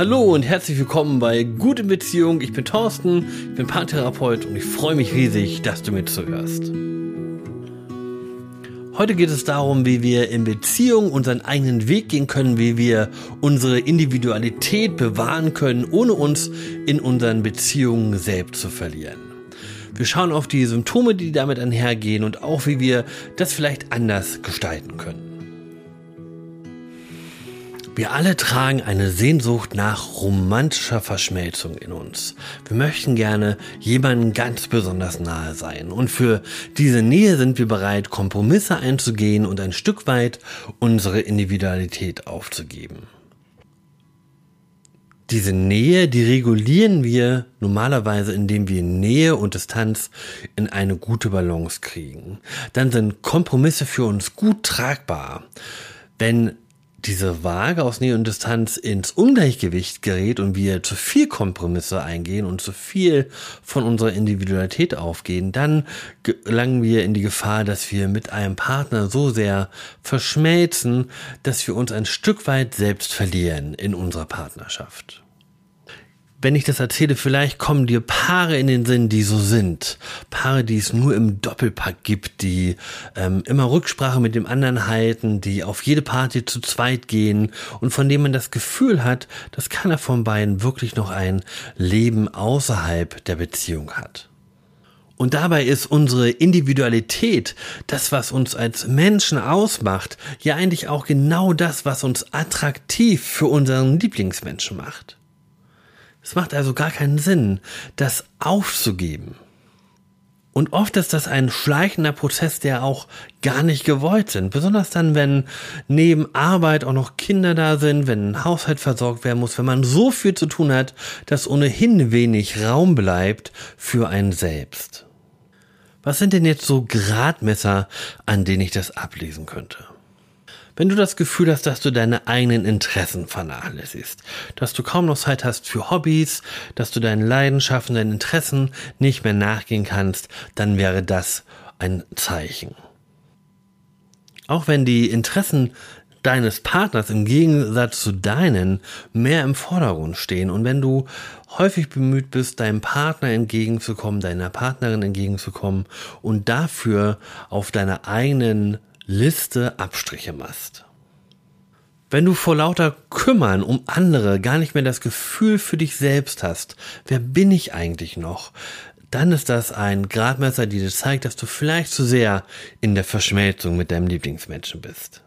Hallo und herzlich willkommen bei Gute Beziehung. Ich bin Thorsten, ich bin Paartherapeut und ich freue mich riesig, dass du mir zuhörst. Heute geht es darum, wie wir in Beziehung unseren eigenen Weg gehen können, wie wir unsere Individualität bewahren können, ohne uns in unseren Beziehungen selbst zu verlieren. Wir schauen auf die Symptome, die damit einhergehen und auch, wie wir das vielleicht anders gestalten können. Wir alle tragen eine Sehnsucht nach romantischer Verschmelzung in uns. Wir möchten gerne jemandem ganz besonders nahe sein. Und für diese Nähe sind wir bereit, Kompromisse einzugehen und ein Stück weit unsere Individualität aufzugeben. Diese Nähe, die regulieren wir normalerweise, indem wir Nähe und Distanz in eine gute Balance kriegen. Dann sind Kompromisse für uns gut tragbar. Wenn diese Waage aus Nähe und Distanz ins Ungleichgewicht gerät und wir zu viel Kompromisse eingehen und zu viel von unserer Individualität aufgehen, dann gelangen wir in die Gefahr, dass wir mit einem Partner so sehr verschmelzen, dass wir uns ein Stück weit selbst verlieren in unserer Partnerschaft wenn ich das erzähle, vielleicht kommen dir Paare in den Sinn, die so sind. Paare, die es nur im Doppelpack gibt, die ähm, immer Rücksprache mit dem anderen halten, die auf jede Party zu zweit gehen und von dem man das Gefühl hat, dass keiner von beiden wirklich noch ein Leben außerhalb der Beziehung hat. Und dabei ist unsere Individualität, das, was uns als Menschen ausmacht, ja eigentlich auch genau das, was uns attraktiv für unseren Lieblingsmenschen macht. Es macht also gar keinen Sinn, das aufzugeben. Und oft ist das ein schleichender Prozess, der auch gar nicht gewollt sind. Besonders dann, wenn neben Arbeit auch noch Kinder da sind, wenn ein Haushalt versorgt werden muss, wenn man so viel zu tun hat, dass ohnehin wenig Raum bleibt für einen selbst. Was sind denn jetzt so Gradmesser, an denen ich das ablesen könnte? Wenn du das Gefühl hast, dass du deine eigenen Interessen vernachlässigst, dass du kaum noch Zeit hast für Hobbys, dass du deinen Leidenschaften, deinen Interessen nicht mehr nachgehen kannst, dann wäre das ein Zeichen. Auch wenn die Interessen deines Partners im Gegensatz zu deinen mehr im Vordergrund stehen und wenn du häufig bemüht bist, deinem Partner entgegenzukommen, deiner Partnerin entgegenzukommen und dafür auf deiner eigenen Liste Abstriche machst. Wenn du vor lauter Kümmern um andere gar nicht mehr das Gefühl für dich selbst hast, wer bin ich eigentlich noch, dann ist das ein Gradmesser, die dir zeigt, dass du vielleicht zu sehr in der Verschmelzung mit deinem Lieblingsmenschen bist.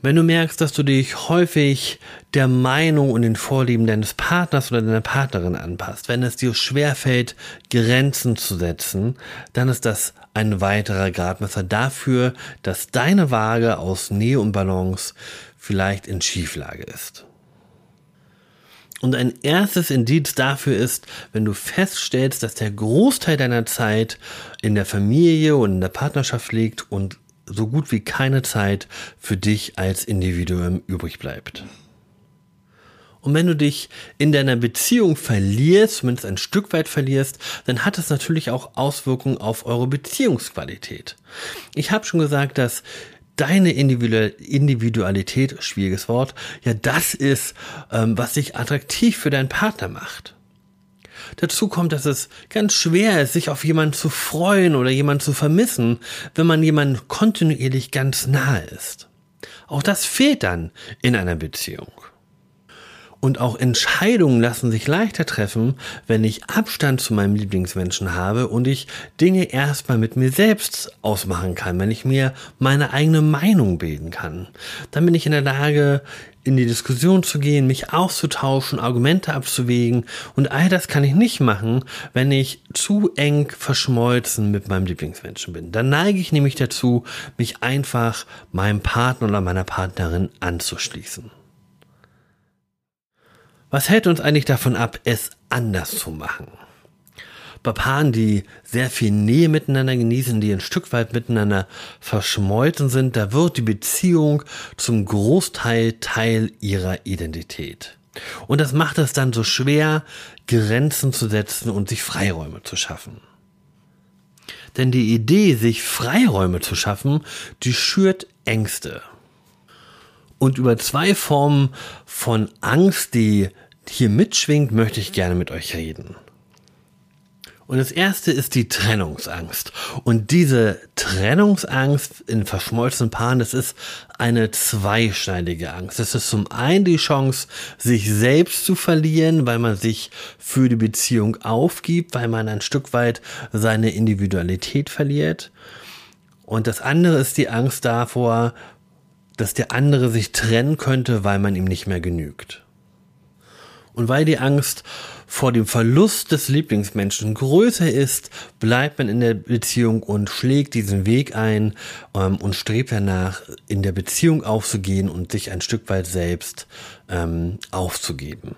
Wenn du merkst, dass du dich häufig der Meinung und den Vorlieben deines Partners oder deiner Partnerin anpasst, wenn es dir schwerfällt, Grenzen zu setzen, dann ist das ein weiterer Gradmesser dafür, dass deine Waage aus Nähe und Balance vielleicht in Schieflage ist. Und ein erstes Indiz dafür ist, wenn du feststellst, dass der Großteil deiner Zeit in der Familie und in der Partnerschaft liegt und so gut wie keine Zeit für dich als Individuum übrig bleibt. Und wenn du dich in deiner Beziehung verlierst, zumindest ein Stück weit verlierst, dann hat es natürlich auch Auswirkungen auf eure Beziehungsqualität. Ich habe schon gesagt, dass deine Individualität, schwieriges Wort, ja das ist, ähm, was dich attraktiv für deinen Partner macht. Dazu kommt, dass es ganz schwer ist, sich auf jemanden zu freuen oder jemanden zu vermissen, wenn man jemanden kontinuierlich ganz nahe ist. Auch das fehlt dann in einer Beziehung. Und auch Entscheidungen lassen sich leichter treffen, wenn ich Abstand zu meinem Lieblingsmenschen habe und ich Dinge erstmal mit mir selbst ausmachen kann, wenn ich mir meine eigene Meinung bilden kann. Dann bin ich in der Lage, in die Diskussion zu gehen, mich auszutauschen, Argumente abzuwägen und all das kann ich nicht machen, wenn ich zu eng verschmolzen mit meinem Lieblingsmenschen bin. Dann neige ich nämlich dazu, mich einfach meinem Partner oder meiner Partnerin anzuschließen. Was hält uns eigentlich davon ab, es anders zu machen? Bei Paaren, die sehr viel Nähe miteinander genießen, die ein Stück weit miteinander verschmolzen sind, da wird die Beziehung zum Großteil Teil ihrer Identität. Und das macht es dann so schwer, Grenzen zu setzen und sich Freiräume zu schaffen. Denn die Idee, sich Freiräume zu schaffen, die schürt Ängste. Und über zwei Formen von Angst, die hier mitschwingt, möchte ich gerne mit euch reden. Und das erste ist die Trennungsangst. Und diese Trennungsangst in verschmolzenen Paaren, das ist eine zweischneidige Angst. Es ist zum einen die Chance, sich selbst zu verlieren, weil man sich für die Beziehung aufgibt, weil man ein Stück weit seine Individualität verliert. Und das andere ist die Angst davor, dass der andere sich trennen könnte, weil man ihm nicht mehr genügt. Und weil die Angst vor dem Verlust des Lieblingsmenschen größer ist, bleibt man in der Beziehung und schlägt diesen Weg ein ähm, und strebt danach, in der Beziehung aufzugehen und sich ein Stück weit selbst ähm, aufzugeben.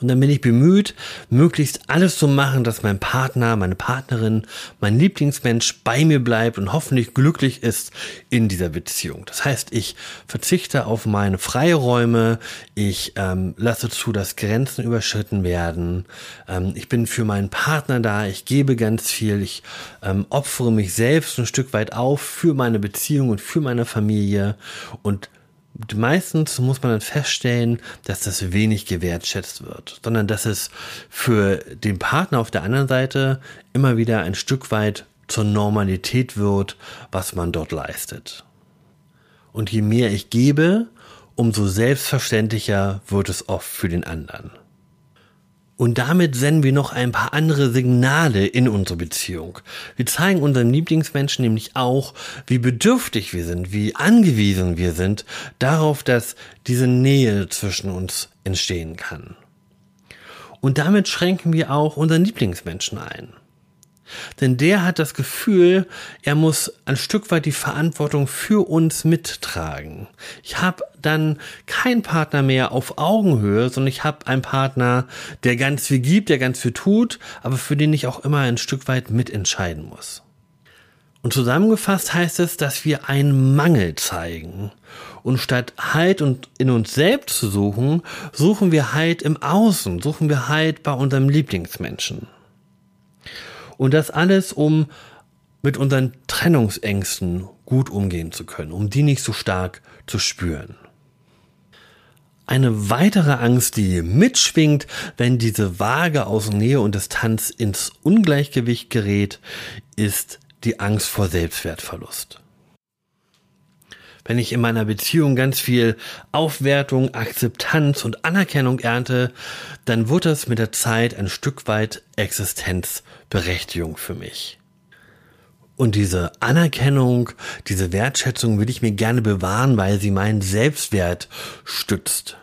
Und dann bin ich bemüht, möglichst alles zu machen, dass mein Partner, meine Partnerin, mein Lieblingsmensch bei mir bleibt und hoffentlich glücklich ist in dieser Beziehung. Das heißt, ich verzichte auf meine Freiräume, ich ähm, lasse zu, dass Grenzen überschritten werden, ähm, ich bin für meinen Partner da, ich gebe ganz viel, ich ähm, opfere mich selbst ein Stück weit auf für meine Beziehung und für meine Familie und meistens muss man dann feststellen, dass das wenig gewertschätzt wird, sondern dass es für den Partner auf der anderen Seite immer wieder ein Stück weit zur Normalität wird, was man dort leistet. Und je mehr ich gebe, umso selbstverständlicher wird es oft für den anderen. Und damit senden wir noch ein paar andere Signale in unsere Beziehung. Wir zeigen unseren Lieblingsmenschen nämlich auch, wie bedürftig wir sind, wie angewiesen wir sind darauf, dass diese Nähe zwischen uns entstehen kann. Und damit schränken wir auch unseren Lieblingsmenschen ein. Denn der hat das Gefühl, er muss ein Stück weit die Verantwortung für uns mittragen. Ich habe dann keinen Partner mehr auf Augenhöhe, sondern ich habe einen Partner, der ganz viel gibt, der ganz viel tut, aber für den ich auch immer ein Stück weit mitentscheiden muss. Und zusammengefasst heißt es, dass wir einen Mangel zeigen. Und statt Halt und in uns selbst zu suchen, suchen wir Halt im Außen, suchen wir Halt bei unserem Lieblingsmenschen. Und das alles, um mit unseren Trennungsängsten gut umgehen zu können, um die nicht so stark zu spüren. Eine weitere Angst, die mitschwingt, wenn diese Waage aus Nähe und Distanz ins Ungleichgewicht gerät, ist die Angst vor Selbstwertverlust. Wenn ich in meiner Beziehung ganz viel Aufwertung, Akzeptanz und Anerkennung ernte, dann wird das mit der Zeit ein Stück weit Existenzberechtigung für mich. Und diese Anerkennung, diese Wertschätzung will ich mir gerne bewahren, weil sie meinen Selbstwert stützt.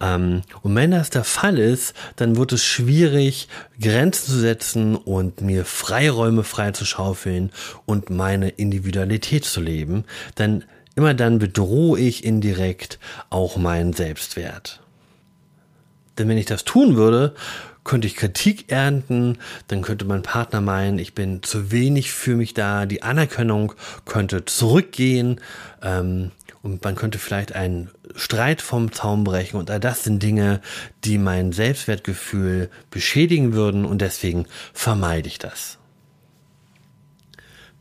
Ähm, und wenn das der Fall ist, dann wird es schwierig, Grenzen zu setzen und mir Freiräume freizuschaufeln und meine Individualität zu leben. Denn Immer dann bedrohe ich indirekt auch meinen Selbstwert. Denn wenn ich das tun würde, könnte ich Kritik ernten, dann könnte mein Partner meinen, ich bin zu wenig für mich da, die Anerkennung könnte zurückgehen ähm, und man könnte vielleicht einen Streit vom Zaum brechen und all das sind Dinge, die mein Selbstwertgefühl beschädigen würden und deswegen vermeide ich das.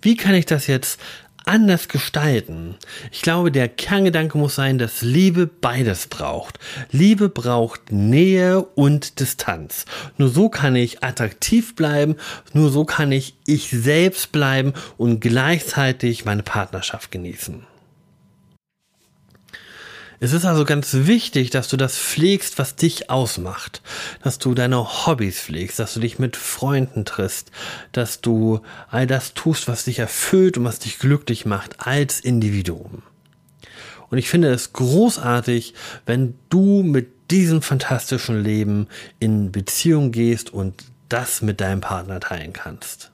Wie kann ich das jetzt anders gestalten. Ich glaube, der Kerngedanke muss sein, dass Liebe beides braucht. Liebe braucht Nähe und Distanz. Nur so kann ich attraktiv bleiben, nur so kann ich ich selbst bleiben und gleichzeitig meine Partnerschaft genießen. Es ist also ganz wichtig, dass du das pflegst, was dich ausmacht. Dass du deine Hobbys pflegst, dass du dich mit Freunden triffst, dass du all das tust, was dich erfüllt und was dich glücklich macht als Individuum. Und ich finde es großartig, wenn du mit diesem fantastischen Leben in Beziehung gehst und das mit deinem Partner teilen kannst.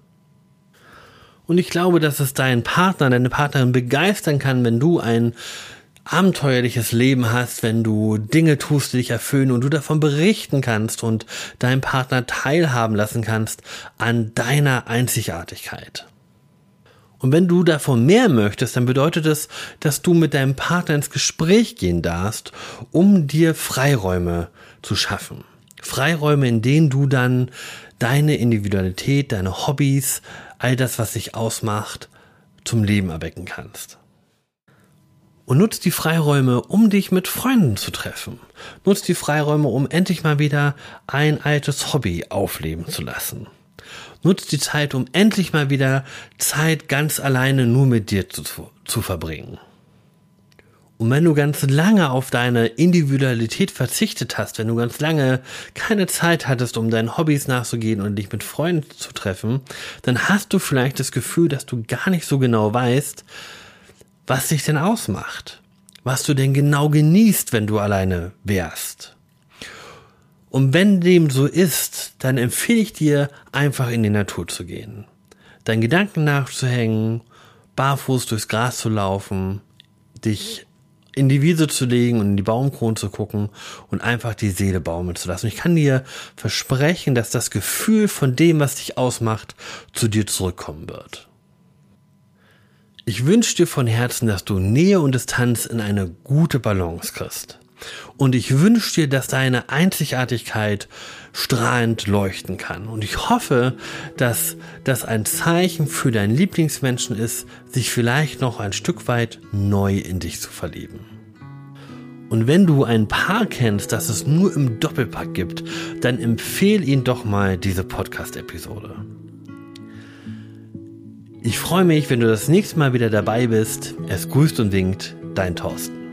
Und ich glaube, dass es deinen Partner, deine Partnerin begeistern kann, wenn du ein abenteuerliches Leben hast, wenn du Dinge tust, die dich erfüllen und du davon berichten kannst und deinen Partner teilhaben lassen kannst an deiner Einzigartigkeit. Und wenn du davon mehr möchtest, dann bedeutet es, dass du mit deinem Partner ins Gespräch gehen darfst, um dir Freiräume zu schaffen. Freiräume, in denen du dann deine Individualität, deine Hobbys, all das, was dich ausmacht, zum Leben erwecken kannst. Und nutz die Freiräume, um dich mit Freunden zu treffen. Nutz die Freiräume, um endlich mal wieder ein altes Hobby aufleben zu lassen. Nutz die Zeit, um endlich mal wieder Zeit ganz alleine nur mit dir zu, zu verbringen. Und wenn du ganz lange auf deine Individualität verzichtet hast, wenn du ganz lange keine Zeit hattest, um deinen Hobbys nachzugehen und dich mit Freunden zu treffen, dann hast du vielleicht das Gefühl, dass du gar nicht so genau weißt, was dich denn ausmacht. Was du denn genau genießt, wenn du alleine wärst. Und wenn dem so ist, dann empfehle ich dir, einfach in die Natur zu gehen. Deinen Gedanken nachzuhängen, barfuß durchs Gras zu laufen, dich in die Wiese zu legen und in die Baumkronen zu gucken und einfach die Seele baumeln zu lassen. Ich kann dir versprechen, dass das Gefühl von dem, was dich ausmacht, zu dir zurückkommen wird. Ich wünsche dir von Herzen, dass du Nähe und Distanz in eine gute Balance kriegst. Und ich wünsche dir, dass deine Einzigartigkeit strahlend leuchten kann. Und ich hoffe, dass das ein Zeichen für deinen Lieblingsmenschen ist, sich vielleicht noch ein Stück weit neu in dich zu verlieben. Und wenn du ein Paar kennst, das es nur im Doppelpack gibt, dann empfehle ihn doch mal diese Podcast-Episode. Ich freue mich, wenn du das nächste Mal wieder dabei bist. Es grüßt und winkt, dein Thorsten.